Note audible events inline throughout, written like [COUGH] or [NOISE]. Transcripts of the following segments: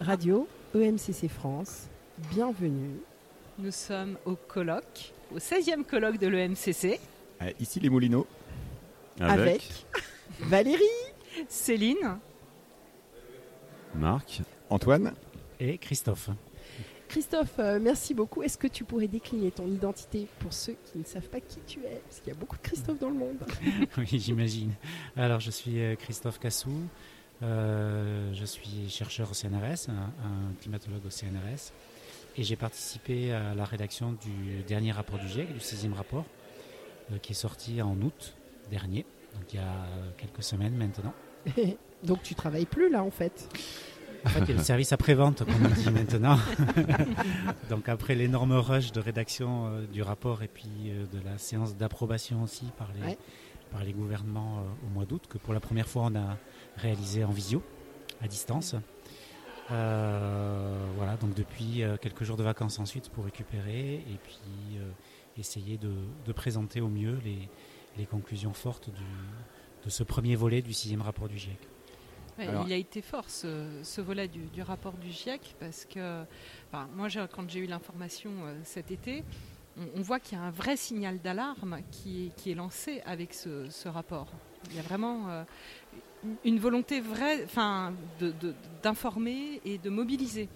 Radio EMCC France, bienvenue. Nous sommes au colloque, au 16e colloque de l'EMCC. Euh, ici les Moulineaux. Avec, Valérie, Céline, Marc Antoine. et Christophe. Christophe, euh, merci beaucoup. Est-ce que tu pourrais décliner ton identité pour ceux qui ne savent pas qui tu es? Parce qu'il y a beaucoup de Christophe dans le monde. [LAUGHS] oui, j'imagine. Alors, je suis euh, Christophe Cassou. Euh, je suis chercheur au CNRS, un, un climatologue au CNRS. Et j'ai participé à la rédaction du dernier rapport du GIEC, du sixième rapport, euh, qui est sorti en août dernier, donc il y a quelques semaines maintenant. [LAUGHS] Donc tu travailles plus là en fait? En fait, il y a le service après-vente, comme on dit maintenant. [LAUGHS] Donc après l'énorme rush de rédaction euh, du rapport et puis euh, de la séance d'approbation aussi par les, Ouais. par les gouvernements euh, au mois d'août, que pour la première fois on a réalisé en visio, à distance. Euh, voilà, donc depuis euh, quelques jours de vacances ensuite pour récupérer et puis euh, essayer de, de présenter au mieux les, les conclusions fortes du, de ce premier volet du sixième rapport du GIEC. Ouais, Alors- il a été fort ce, ce volet du, du rapport du GIEC parce que enfin, moi, j'ai- quand j'ai eu l'information euh, cet été, on, on voit qu'il y a un vrai signal d'alarme qui, est- qui est lancé avec ce, ce rapport. Il y a vraiment euh, une volonté vraie enfin, d'informer et de mobiliser.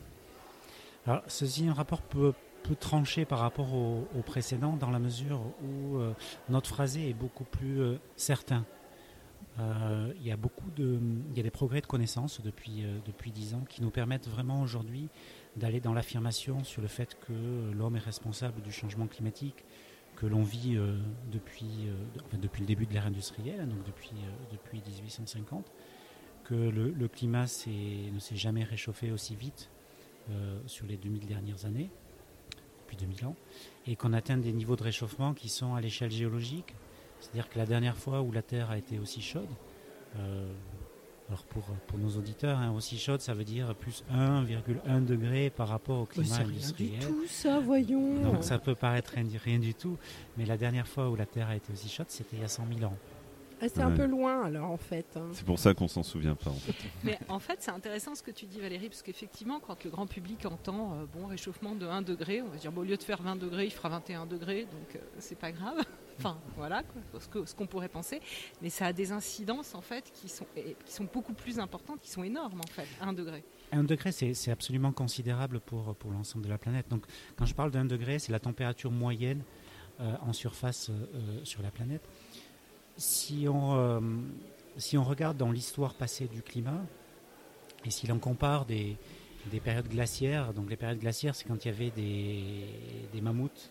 Alors, ce sixième rapport peut, peut trancher par rapport au, au précédent dans la mesure où euh, notre phrasé est beaucoup plus euh, certain. Euh, il y a beaucoup de, il y a des progrès de connaissances depuis euh, depuis dix ans qui nous permettent vraiment aujourd'hui d'aller dans l'affirmation sur le fait que l'homme est responsable du changement climatique que l'on vit euh, depuis euh, depuis le début de l'ère industrielle, donc depuis euh, depuis 1850, que le, climat ne s'est jamais réchauffé aussi vite sur les 2000 dernières années, depuis 2000 ans, et qu'on atteint des niveaux de réchauffement qui sont à l'échelle géologique. C'est-à-dire que la dernière fois où la Terre a été aussi chaude, alors pour, pour nos auditeurs, hein, aussi chaude, ça veut dire plus 1,1 degré par rapport au Oh, climat c'est rien du industriel. tout ça, voyons. Donc ça peut paraître rien, rien du tout, mais la dernière fois où la Terre a été aussi chaude, c'était il y a 100 000 ans. Ah, c'est un peu loin alors en fait. hein. C'est pour ça qu'on s'en souvient pas en fait. [LAUGHS] Mais en fait, c'est intéressant ce que tu dis, Valérie, parce qu'effectivement, quand le grand public entend euh, bon réchauffement de 1 degré, on va se dire bon, au lieu de faire 20 degrés, il fera 21 degrés, donc euh, c'est pas grave. Enfin, voilà ce que- ce qu'on pourrait penser. Mais ça a des incidences en fait qui sont, beaucoup plus importantes, qui sont énormes en fait, 1 degré. Un degré, c'est absolument considérable pour, l'ensemble de la planète. Donc, quand je parle d'un degré, c'est la température moyenne euh, en surface euh, euh, sur la planète. Si on, regarde dans l'histoire passée du climat, et si l'on compare des, des périodes glaciaires, donc les périodes glaciaires, c'est quand il y avait des, des mammouths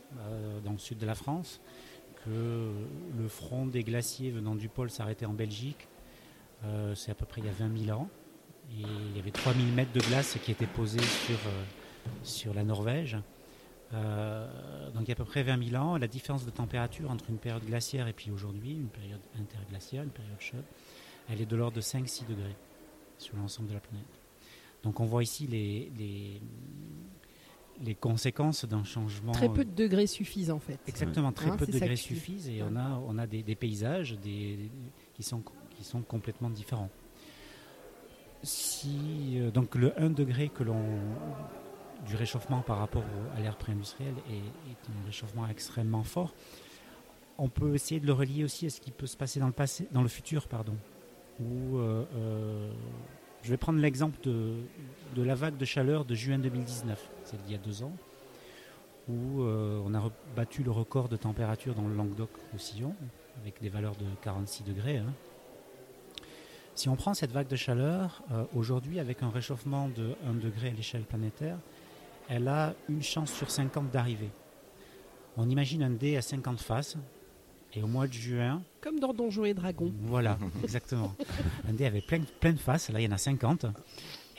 dans le sud de la France, le front des glaciers venant du pôle s'arrêtait en Belgique, euh, c'est à peu près il y a 20 000 ans. Il y avait 3000 mètres de glace qui étaient posés sur, euh, sur la Norvège. Euh, donc il y a à peu près 20 000 ans, la différence de température entre une période glaciaire et puis aujourd'hui, une période interglaciaire, une période chaude, elle est de l'ordre de 5-6 degrés sur l'ensemble de la planète. Donc on voit ici les, les, les conséquences d'un changement. Très peu de degrés suffisent en fait. Exactement, très Hein, peu de degrés suffisent et Ouais. on a, on a des, des paysages des, qui, sont, qui sont complètement différents. Si, euh, donc le 1 degré que l'on du réchauffement par rapport à l'ère pré-industrielle est, est un réchauffement extrêmement fort. On peut essayer de le relier aussi à ce qui peut se passer dans le passé, dans le futur, pardon. Où, euh, euh, je vais prendre l'exemple de, la vague de chaleur de juin 2019, c'est d'il y a deux ans, où euh, on a battu le record de température dans le Languedoc-Roussillon, avec des valeurs de 46 degrés. hein. Si on prend cette vague de chaleur, euh, aujourd'hui, avec un réchauffement de 1 degré à l'échelle planétaire, elle a une chance sur 50 d'arriver. On imagine un dé à 50 faces, et au mois de juin, Comme dans Donjons et Dragons. voilà, [LAUGHS] exactement. Un dé avait plein, plein de faces, là il y en a 50.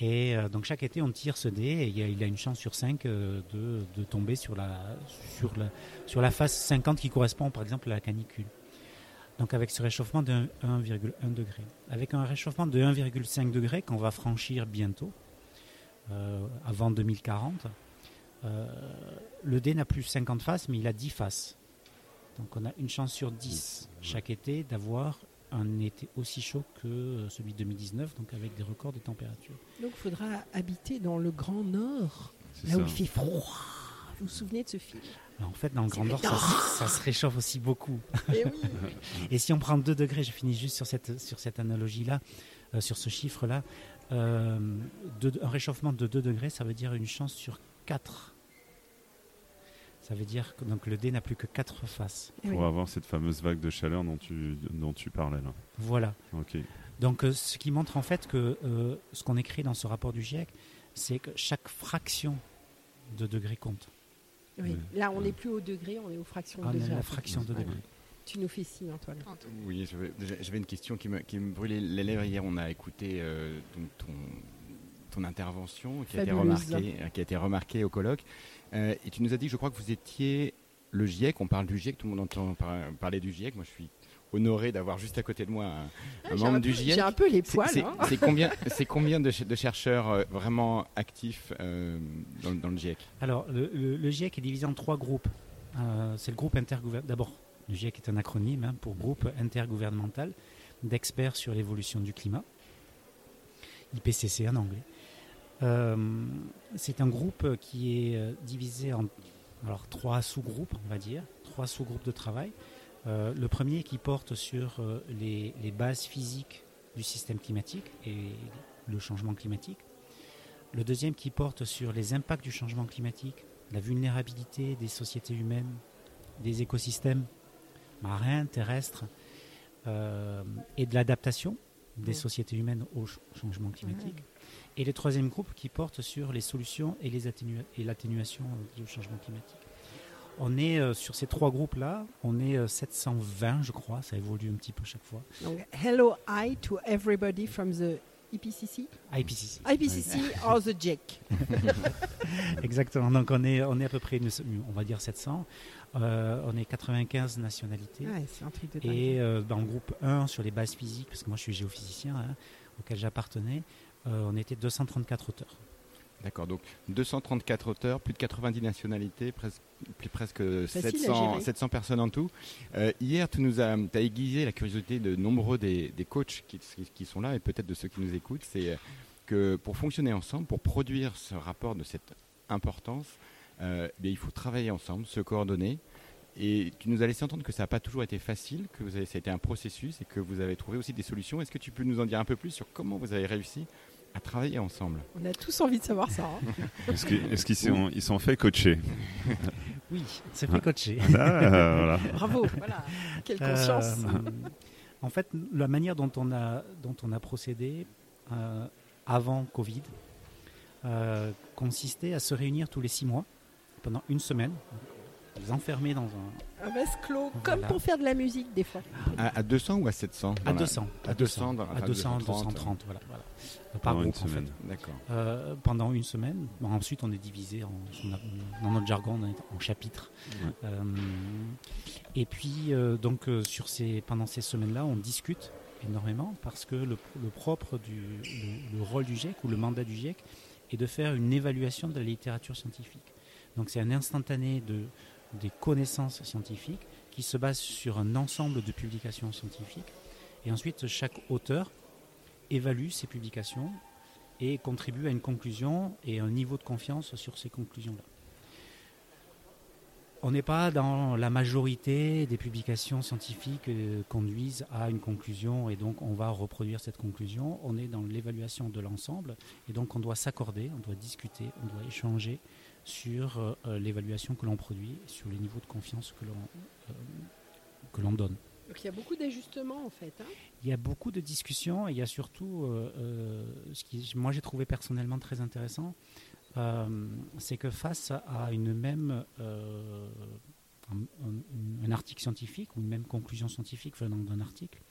Et euh, donc chaque été on tire ce dé et il a, il a une chance sur 5 de, de tomber sur la, sur, la, sur la face 50 qui correspond par exemple à la canicule. Donc avec ce réchauffement de 1,1 degré. Avec un réchauffement de 1,5 degré qu'on va franchir bientôt, euh, avant 2040, euh, le dé n'a plus 50 faces mais il a 10 faces. Donc on a une chance sur 10 chaque été d'avoir un été aussi chaud que euh, celui de 2019, donc avec des records de température. Donc il faudra habiter dans le Grand Nord, là où il fait froid. Vous vous souvenez de ce film? Alors, en fait, dans le Grand Nord, ça, ça se réchauffe aussi beaucoup. Eh oui. [LAUGHS] Et si on prend 2 degrés, je finis juste sur cette, sur cette analogie-là, euh, sur ce chiffre-là, euh, un réchauffement de 2 degrés, ça veut dire une chance sur 4. Ça veut dire que donc, le dé n'a plus que 4 faces. Eh oui. Pour avoir cette fameuse vague de chaleur dont tu, dont tu parlais là. Voilà. Ok. Donc, euh, ce qui montre en fait que euh, ce qu'on écrit dans ce rapport du GIEC, c'est que chaque fraction de degré compte. Oui. Là, on n'est plus au degré, on est aux fractions Ah, de degré. la fraction de Ouais. degré. Tu nous fais signe, Antoine. Oui, j'avais une question qui me, qui me brûlait les lèvres hier. On a écouté euh, donc ton, ton intervention qui a, été remarquée, euh, qui a été remarquée au colloque. Euh, et tu nous as dit, je crois que vous étiez le GIEC. On parle du GIEC, tout le monde entend par- parler du GIEC. Moi, je suis honoré d'avoir juste à côté de moi un, un Ah, membre un du peu- GIEC. J'ai un peu les poils. C'est hein. [LAUGHS] c'est combien, de, ch- de chercheurs euh, vraiment actifs euh, dans, dans le GIEC Alors, le, le- le GIEC est divisé en trois groupes. Euh, c'est le groupe intergouvernemental. D'abord, le GIEC est un acronyme hein, pour groupe intergouvernemental d'experts sur l'évolution du climat. IPCC en anglais. Euh, c'est un groupe qui est euh, divisé en alors, trois sous-groupes, on va dire, trois sous-groupes de travail. Euh, le premier qui porte sur euh, les, les bases physiques du système climatique et le changement climatique. Le deuxième qui porte sur les impacts du changement climatique, la vulnérabilité des sociétés humaines, des écosystèmes marins, terrestres, euh, et de l'adaptation des sociétés humaines au ch- changement climatique. Et le troisième groupe qui porte sur les solutions et l'atténuation euh, au changement climatique. On est euh, sur ces trois groupes-là, on est euh, 720, je crois, ça évolue un petit peu chaque fois. Donc, hello, hi to everybody from the E IPCC. IPCC. IPCC or the JEC. [LAUGHS] Exactement. Donc on est, on est à peu près, une- on va dire 700. Euh, on est 95 nationalités. Ouais, un truc de dingue. Et euh, dans le groupe 1 sur les bases physiques, parce que moi je suis géophysicien, hein, auquel j'appartenais, on était 234 auteurs. D'accord, donc 234 auteurs, plus de 90 nationalités, presque, plus, presque à 700, gérer. 700 personnes en tout. Euh, hier, tu nous as, as aiguisé la curiosité de nombreux des, des coachs qui, qui sont là et peut-être de ceux qui nous écoutent. C'est euh, que pour fonctionner ensemble, pour produire ce rapport de cette importance, euh, bien, il faut travailler ensemble, se coordonner. Et tu nous as laissé entendre que ça n'a pas toujours été facile, que vous avez, ça a été un processus et que vous avez trouvé aussi des solutions. Est-ce que tu peux nous en dire un peu plus sur comment vous avez réussi à travailler ensemble On a tous envie de savoir ça. hein. [LAUGHS] Est-ce qu'ils qu'ils sont, ils sont fait coacher Oui, c'est fait coacher. Ah, voilà. [LAUGHS] Bravo. Voilà. Quelle conscience. Euh, en fait, la manière dont on a, dont on a procédé euh, avant Covid euh, consistait à se réunir tous les six mois pendant une semaine, les enfermer dans un, Un vase clos, Voilà. comme pour faire de la musique des fois. à, à 200 ou à 700 à Dans la- 200, à 200, dans- à enfin, 200, 230, 230, voilà, voilà. par Pendant une groupe en fait. semaine. D'accord. Euh, pendant une semaine. Bon, ensuite, on est divisé en, on a- dans notre jargon on est en chapitres. Ouais. Euh, et puis, euh, donc, euh, sur ces, pendant ces semaines-là, on discute énormément parce que le, le propre du le, le rôle du GIEC ou le mandat du GIEC est de faire une évaluation de la littérature scientifique. Donc, c'est un instantané de, des connaissances scientifiques qui se base sur un ensemble de publications scientifiques. Et ensuite, chaque auteur évalue ces publications et contribue à une conclusion et un niveau de confiance sur ces conclusions-là. On n'est pas dans la majorité des publications scientifiques euh, conduisent à une conclusion et donc on va reproduire cette conclusion. On est dans l'évaluation de l'ensemble et donc on doit s'accorder, on doit discuter, on doit échanger sur euh, euh, l'évaluation que l'on produit, sur les niveaux de confiance que l'on euh, que l'on donne. Donc il y a beaucoup d'ajustements en fait. hein. Il y a beaucoup de discussions et il y a surtout euh, ce qui moi j'ai trouvé personnellement très intéressant, euh, c'est que face à une même euh, un, un- un article scientifique ou une même conclusion scientifique venant d'un article,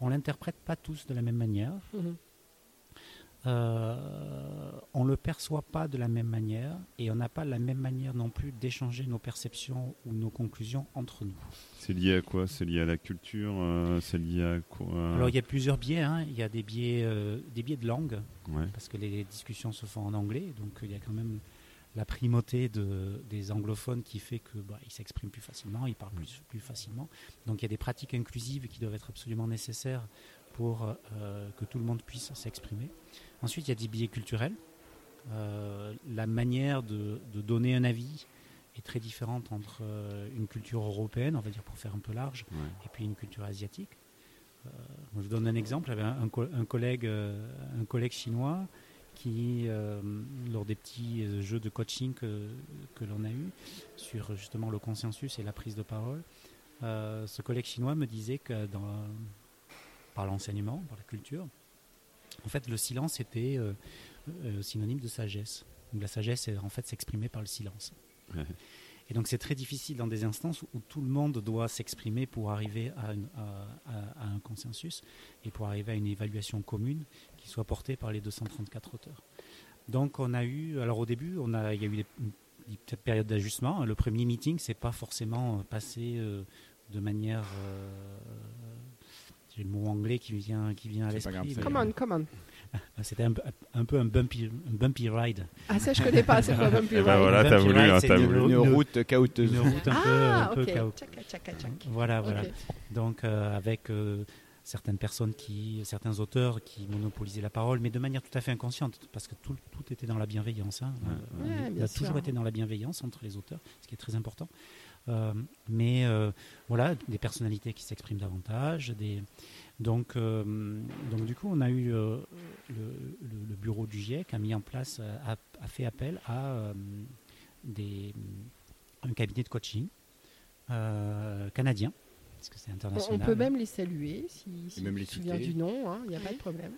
on l'interprète pas tous de la même manière. Mhm. Euh, on ne le perçoit pas de la même manière et on n'a pas la même manière non plus d'échanger nos perceptions ou nos conclusions entre nous. C'est lié à quoi? C'est lié à la culture euh, C'est lié à quoi? Alors il y a plusieurs biais, hein. il y a des biais, euh, des biais de langue, Ouais. parce que les discussions se font en anglais, donc il y a quand même la primauté de, des anglophones qui fait que bah, ils s'expriment plus facilement, ils parlent plus, plus facilement. Donc il y a des pratiques inclusives qui doivent être absolument nécessaires pour euh, que tout le monde puisse s'exprimer. Ensuite, il y a des biais culturels. Euh, la manière de, de donner un avis est très différente entre euh, une culture européenne, on va dire pour faire un peu large, Ouais. et puis une culture asiatique. Euh, je vous donne un exemple. J'avais un, un co- un collègue, un collègue chinois qui, euh, lors des petits jeux de coaching que, que l'on a eu sur justement le consensus et la prise de parole, euh, ce collègue chinois me disait que dans, par l'enseignement, par la culture, en fait, le silence était euh, euh, synonyme de sagesse. Donc, la sagesse, est, en fait, s'exprimer par le silence. Et donc c'est très difficile dans des instances où tout le monde doit s'exprimer pour arriver à, une- à- à- à un consensus et pour arriver à une évaluation commune qui soit portée par les 234 auteurs. Donc on a eu, alors au début, on a, il y a eu des, une petite période d'ajustement. Le premier meeting, c'est pas forcément euh, passé euh, de manière, j'ai le mot anglais qui vient, qui vient à l'esprit. Come on, come on. C'était un, peu- un peu un bumpy, un bumpy ride. Ah, ça, je connais pas. C'est quoi Bumpy Eh ben Ride voilà, Bumpy t'as voulu, ride, hein, une- voulu. Une une- route caoteuse. Une route un peu, Ah, un peu ok. chaos- Tchaka, tchaka, tchaka. Voilà, voilà. Donc euh, avec euh, certaines personnes qui, certains auteurs qui monopolisaient la parole, mais de manière tout à fait inconsciente, parce que tout, tout était dans la bienveillance. hein. Ouais, Euh, il bien a sûr. toujours été dans la bienveillance entre les auteurs, ce qui est très important. Euh, mais euh, voilà, des personnalités qui s'expriment davantage. Des... Donc, euh, donc du coup, on a eu euh, le, le- le bureau du GIEC a mis en place, a, a fait appel à euh, des, un cabinet de coaching euh, canadien, parce que c'est On, international. on peut même les saluer si, si même tu les citer. du nom, hein, il n'y a pas de problème.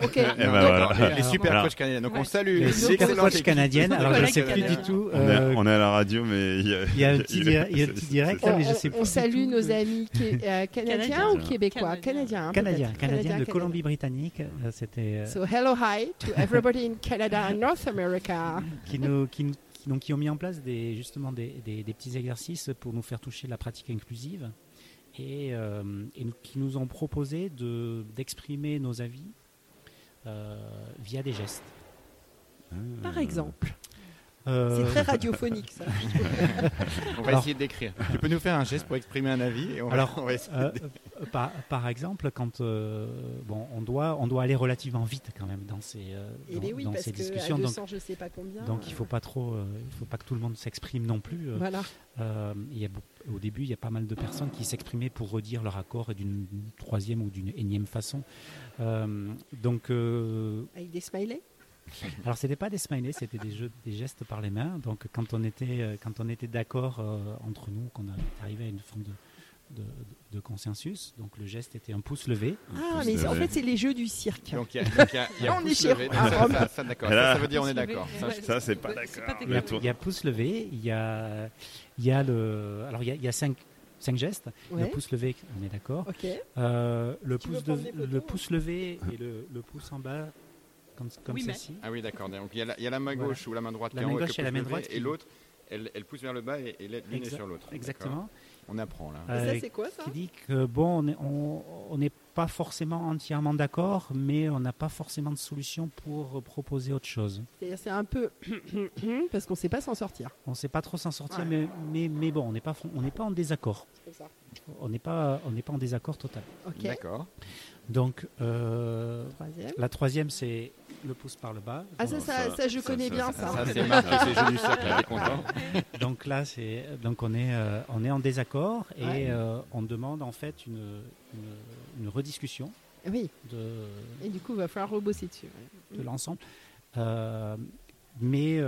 [LAUGHS] Ok, Eh ben voilà. Les, les super Alors- coachs canadiens. Donc on salue les les super excellentes coach équipes. canadiennes. Alors je ne sais plus du canadiens. tout. On, est, euh, on est à la radio, mais il y a, il y a un [LAUGHS] petit, dir- il y a un petit direct, on, mais je on- sais on plus du salue tout. nos amis euh, [LAUGHS] canadiens Canadiens. ou québécois? Canadiens. Canadiens. hein, Canadien, peut-être. Canadien de. Colombie-Britannique. euh, C'était euh, So hello, hi to everybody in Canada and North America. qui nous, qui, nous- qui- donc, qui ont mis en place des, justement des, des- des petits exercices pour nous faire toucher la pratique inclusive et, euh, et nous- qui nous ont proposé de- d'exprimer nos avis via des gestes. Par exemple, Euh, c'est très radiophonique ça. [LAUGHS] On va Alors- essayer de décrire. Tu peux nous faire un geste pour exprimer un avis et on va- Alors, on va essayer Euh, de- euh, par, par exemple, quand euh, bon, on doit, on doit aller relativement vite quand même dans ces, euh, Et dans, bien oui, dans parce ces que à discussions. Donc, 200, je sais pas combien. donc il faut pas trop, euh, il faut pas que tout le monde s'exprime non plus. euh, Voilà. Euh, il y a beau- au début, il y a pas mal de personnes qui s'exprimaient pour redire leur accord d'une troisième ou d'une énième façon. Euh, donc, euh, Avec des smileys? Alors c'était pas des smileys, c'était des jeux, des gestes par les mains. Donc, quand on était, euh, quand on était d'accord euh, entre nous, qu'on arrivait à une forme de, de, de consensus, donc le geste était un pouce levé. Ah, pouce mais en fait, c'est les jeux du cirque. Donc il y a, donc, y a- y a On pouce est levé. Ça, ça, ça, d'accord. Et là- Ça, ça veut dire on est d'accord. Ça, c'est pas d'accord. Il y, a, pouce levé, il y a, il y a le, alors il y a, il y a cinq, cinq gestes. Le pouce levé, on est d'accord. Ok. Euh, le, pouce de- le pouce levé et le, le pouce en bas, comme, comme Oui, mais-. Ah oui, d'accord. Donc il y, a la, il y a la main Voilà. gauche ou la main droite La qui est en main gauche et la main droite et l'autre, elle, elle pousse vers le bas et, et l'une est sur l'autre. Exactement. On apprend là. Et Euh, ça, c'est quoi ça qui dit que bon, on est- on on n'est pas forcément entièrement d'accord, mais on n'a pas forcément de solution pour proposer autre chose. C'est-à-dire, c'est un peu. [COUGHS] parce qu'on sait pas s'en sortir. On ne sait pas trop s'en sortir, Ouais. mais, mais, mais bon, on n'est pas, fon- on n'est pas en désaccord. C'est ça. On n'est pas, on n'est pas en désaccord total. D'accord. Donc, euh, Troisième. la troisième, c'est le pouce par le bas. Ah, ça, je connais ça, bien ça, ça. C'est contente. [LAUGHS] Donc là, c'est donc on est euh, on est en désaccord et Ouais. euh, on demande en fait une, une, une rediscussion Oui. de, Et du coup, il va falloir rebosser dessus. ouais. de l'ensemble. Euh, mais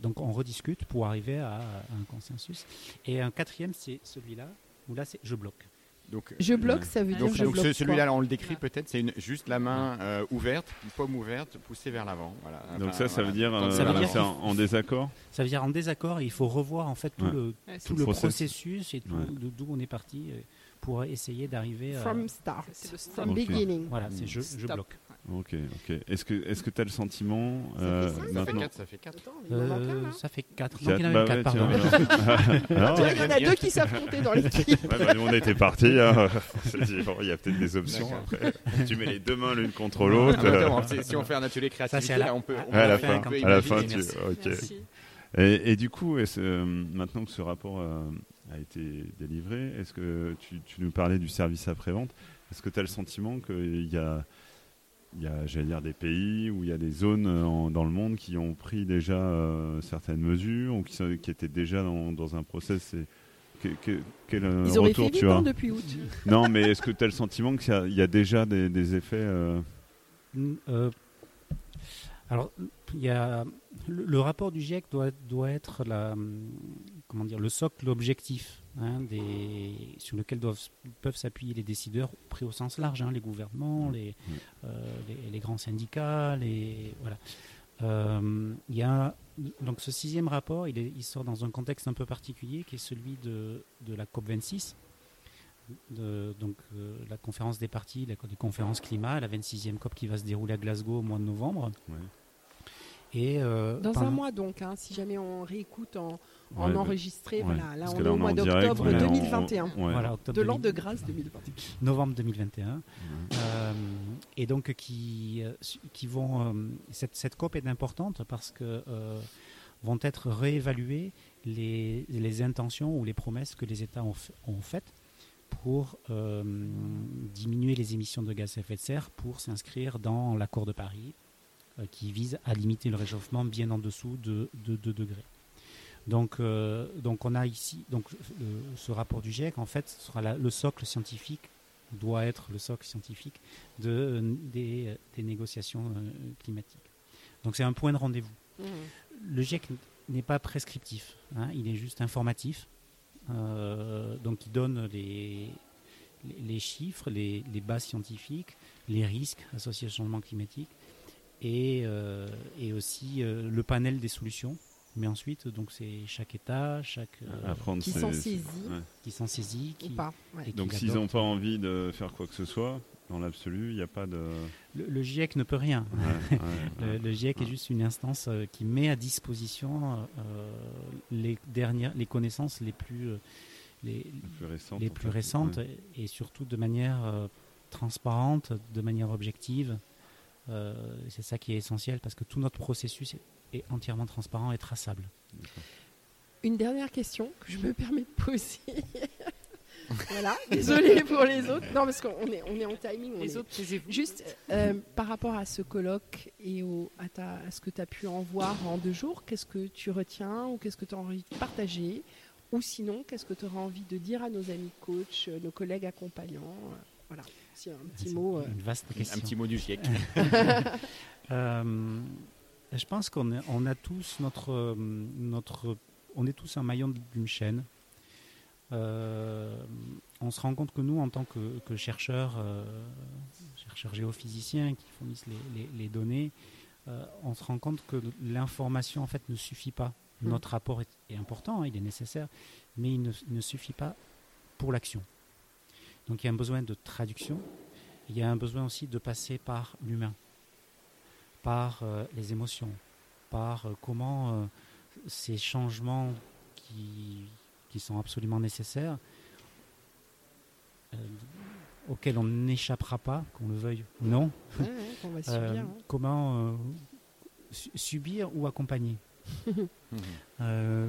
donc on rediscute pour arriver à, un consensus. Et un quatrième, c'est celui-là où là c'est je bloque. Donc, Je bloque, ça veut dire donc, je donc bloque. celui-là, on le décrit peut-être, c'est une, juste la main euh, ouverte, une paume ouverte, poussée vers l'avant. Voilà. Donc Enfin, ça, ça voilà. veut dire, euh, Ça veut dire en, en désaccord Ça veut dire en désaccord et il faut revoir en fait tout Ouais. le tout processus et tout Ouais. d'où on est parti euh, pour essayer d'arriver à From start. C'est le stop. From Ok. beginning. voilà c'est je, je bloque. Ok, ok. Est-ce que est-ce que tu as le sentiment Ça euh, fait ça, fait maintenant. Ça fait 4. Attends, il en manque un, Euh, ça fait 4. Quatre, Donc il y en bah avait 4, ouais, pardon. Tiens, [LAUGHS] Il y en a deux qui savent compter dans l'équipe. Ouais, bah, nous, on était partis. hein. [LAUGHS] Il y a peut-être des options. Après, tu mets les deux mains l'une contre Ah, l'autre. bah, euh, attends, si- on fait un atelier Ça, créativité, là, on peut. à- on à la fin, à la fin, tu- Merci. ok. Merci. Et, et du coup, est-ce, euh, maintenant que ce rapport euh, a été délivré, est-ce que tu, tu nous parlais du service après-vente Est-ce que tu as le sentiment qu'il y a, il y a, j'allais dire, des pays ou il y a des zones euh, en- dans le monde qui ont pris déjà euh, certaines mesures ou qui, sont- qui étaient déjà dans, dans un process et, que- que- quel euh, Ils fait retour vite tu hein, as depuis août. [LAUGHS] Non, mais est-ce que tu as le sentiment qu'il y a, il y a déjà des, des effets euh, Mm, euh, alors, il y a, le, le rapport du GIEC doit, doit être la, comment dire, le socle objectif hein, des, sur lequel doivent, peuvent s'appuyer les décideurs pris au sens large, hein, les gouvernements, les, euh, les, les grands syndicats, les, voilà. Euh, il y a, donc ce sixième rapport, il, est- il sort dans un contexte un peu particulier qui est celui de, de la COP26, de, donc euh, la conférence des partis, la, des conférences climat, la 26e COP qui va se dérouler à Glasgow au mois de novembre. Ouais. Et, euh, Dans un mois donc, hein, si jamais on réécoute en, en ouais, enregistré, ouais. voilà, là on est là, au on est mois d'octobre on est en- 2021. ouais. voilà, octobre De l'an 2000 de grâce 2021. novembre 2021. Ouais. Euh, et donc qui, euh, qui vont euh, cette, cette COP est importante parce que euh, vont être réévaluées les, les intentions ou les promesses que les États ont, faites pour euh, diminuer les émissions de gaz à effet de serre pour s'inscrire dans l'accord de Paris qui vise à limiter le réchauffement bien en dessous de 2 degrés. Donc, euh, donc on a ici donc le- ce rapport du GIEC en fait sera la- le socle scientifique doit être le socle scientifique de, euh, des, des négociations euh, climatiques. Donc c'est un point de rendez-vous. Mmh. Le GIEC n'est pas prescriptif, hein, il est juste informatif. Euh, donc il donne les, les, les chiffres, les, les bases scientifiques, les risques associés au changement climatique et, euh, et aussi euh, le panel des solutions. Mais ensuite, donc c'est chaque État, chaque euh, Qui s'en saisit. ouais. qui s'en saisit, Ou pas ouais. et qui Donc s'ils n'ont pas envie de faire quoi que ce soit, dans l'absolu, il n'y a pas de... Le, le GIEC ne peut rien. Ouais, ouais, [LAUGHS] Le, ouais. le GIEC est juste une instance euh, qui met à disposition euh, les dernières, les connaissances les plus, les, Les plus récentes. les en plus fait. récentes Ouais. et, et surtout de manière euh, transparente, de manière objective. Euh, c'est ça qui est essentiel parce que tout notre processus est, entièrement transparent et traçable. Une dernière question que je me permets de poser. [LAUGHS] voilà, désolé pour les autres. Non, parce qu'on est, on est en timing. on Les est- autres. Juste euh, par rapport à ce colloque et au, à, ta- à ce que tu as pu en voir en deux jours, qu'est-ce que tu retiens ou qu'est-ce que tu as envie de partager? Ou sinon, qu'est-ce que tu auras envie de dire à nos amis coachs, nos collègues accompagnants? Euh, Voilà, si un petit mot. euh. Une vaste question. Un petit mot du GIEC. [LAUGHS] Euh, je pense qu'on on a tous notre, notre, on est tous un maillon d'une chaîne. Euh, on se rend compte que nous, en tant que, que chercheurs, euh, chercheurs géophysiciens qui fournissent les, les- les données, euh, on se rend compte que l'information en fait ne suffit pas. Mm. Notre rapport est, est important, hein, il est nécessaire, mais il ne, il ne suffit pas pour l'action. Donc il y a un besoin de traduction. Il y a un besoin aussi de passer par l'humain par euh, les émotions, par euh, comment euh, ces changements qui, qui sont absolument nécessaires, auxquels on n'échappera pas, qu'on le veuille ou non, Ouais, ouais, qu'on va [LAUGHS] subir, hein. comment su- subir ou accompagner. [LAUGHS] Euh,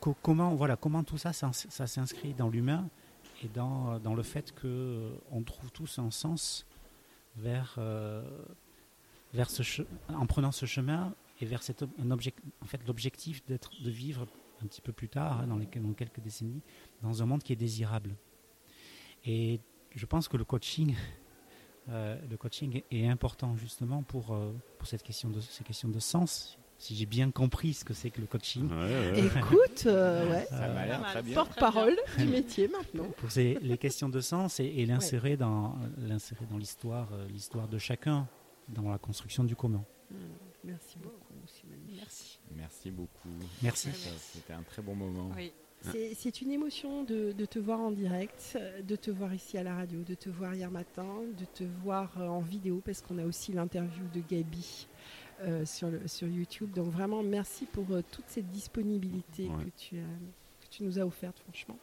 co- comment, voilà, comment tout ça, ça, ça s'inscrit dans l'humain et dans, dans le fait qu'on trouve tous un sens vers, euh, vers ce en prenant ce chemin et vers cet un object, en fait, l'objectif d'être, de vivre un petit peu plus tard, hein, dans, les, dans quelques décennies, dans un monde qui est désirable. Et je pense que le coaching, euh, le coaching est, important justement pour, euh, pour cette question de, ces questions de sens. Si j'ai bien compris ce que c'est que le coaching, Ouais, ouais. Écoute, euh, [LAUGHS] ouais, porte-parole du métier maintenant. pour ces, les questions de sens et, et l'insérer dans l'insérer dans l'histoire, euh, l'histoire de chacun, dans la construction du commun. Mm, Merci beaucoup, Simone. Merci. Merci beaucoup. Merci. C'était un très bon moment. Oui. C'est- une émotion de, de te voir en direct, de te voir ici à la radio, de te voir hier matin, de te voir euh, en vidéo, parce qu'on a aussi l'interview de Gabi euh, sur, le, sur YouTube. Donc vraiment, merci pour euh, toute cette disponibilité Ouais. que, tu, as- que tu nous as offerte, franchement.